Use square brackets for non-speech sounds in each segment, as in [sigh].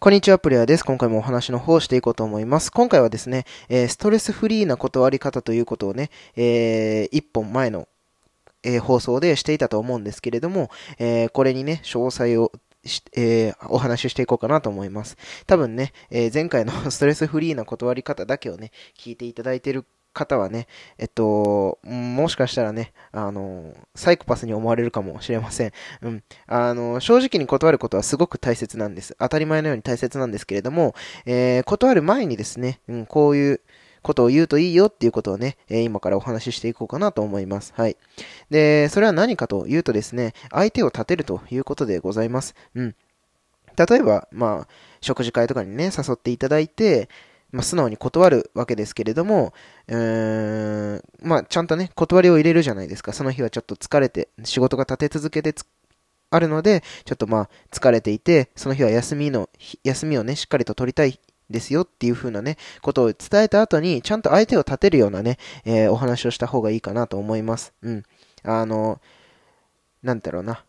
こんにちは、プレイヤーです。今回もお話の方をしていこうと思います。今回はですね、えストレスフリーな断り方ということをね、えー一本前の、え放送でしていたと思うんですけれども、えーこれにね、詳細をえーお話ししていこうかなと思います。多分ね、えー前回の [laughs] ストレスフリーな断り方だけをね、聞いていただいている方はね、えっと、もしかしたらね、あの、サイコパスに思われるかもしれません。うん。あの、正直に断ることはすごく大切なんです。当たり前のように大切なんですけれども、えー断る前にですね、うん、こういうことを言うといいよっていうことをね、え今からお話ししていこうかなと思います。はい。で、それは何かというとですね、相手を立てるということでございます。うん。例えば、まあ、食事会とかにね、誘っていただいて、まあ、素直に断るわけですけれども、うーん、まあ、ちゃんとね、断りを入れるじゃないですか。その日はちょっと疲れて、仕事が立て続けてあるので、ちょっとまあ、疲れていて、その日は休みの、休みをね、しっかりと取りたいですよっていう風なね、ことを伝えた後に、ちゃんと相手を立てるようなね、えーお話をした方がいいかなと思います。うん。あの、なんだろうな。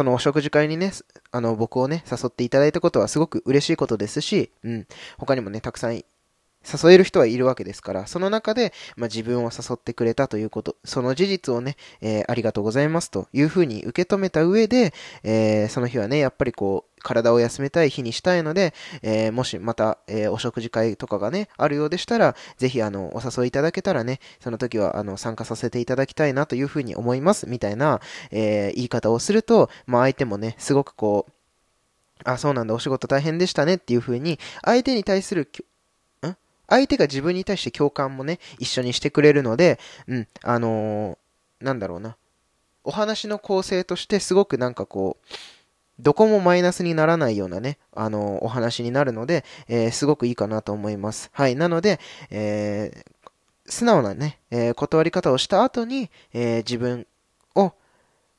そのお食事会にね、あの、僕をね、誘っていただいたことはすごく嬉しいことですし、うん。他にもね、たくさん誘える人はいるわけですから、その中で、まあ、自分を誘ってくれたということ、その事実をね、えーありがとうございますというふうに受け止めた上で、えーその日はね、やっぱりこう、体を休めたい日にしたいので、えーもしまた、えお食事会とかがね、あるようでしたら、ぜひ、あの、お誘いいただけたらね、その時は、あの、参加させていただきたいなというふうに思います、みたいな、え言い方をすると、まあ、相手もね、すごくこう、あ、そうなんだ、お仕事大変でしたねっていうふうに、相手に対する、相手が自分に対して共感もね、一緒にしてくれるので、うん、あのーなんだろうな。お話の構成としてすごくなんかこう、どこもマイナスにならないようなね、あのーお話になるので、えーすごくいいかなと思います。はい。なので、えー素直なね、え断り方をした後に、え自分を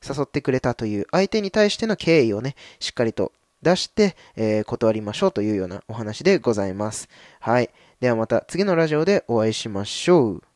誘ってくれたという相手に対しての敬意をね、しっかりと出して、え断りましょうというようなお話でございます。はい。ではまた次のラジオでお会いしましょう。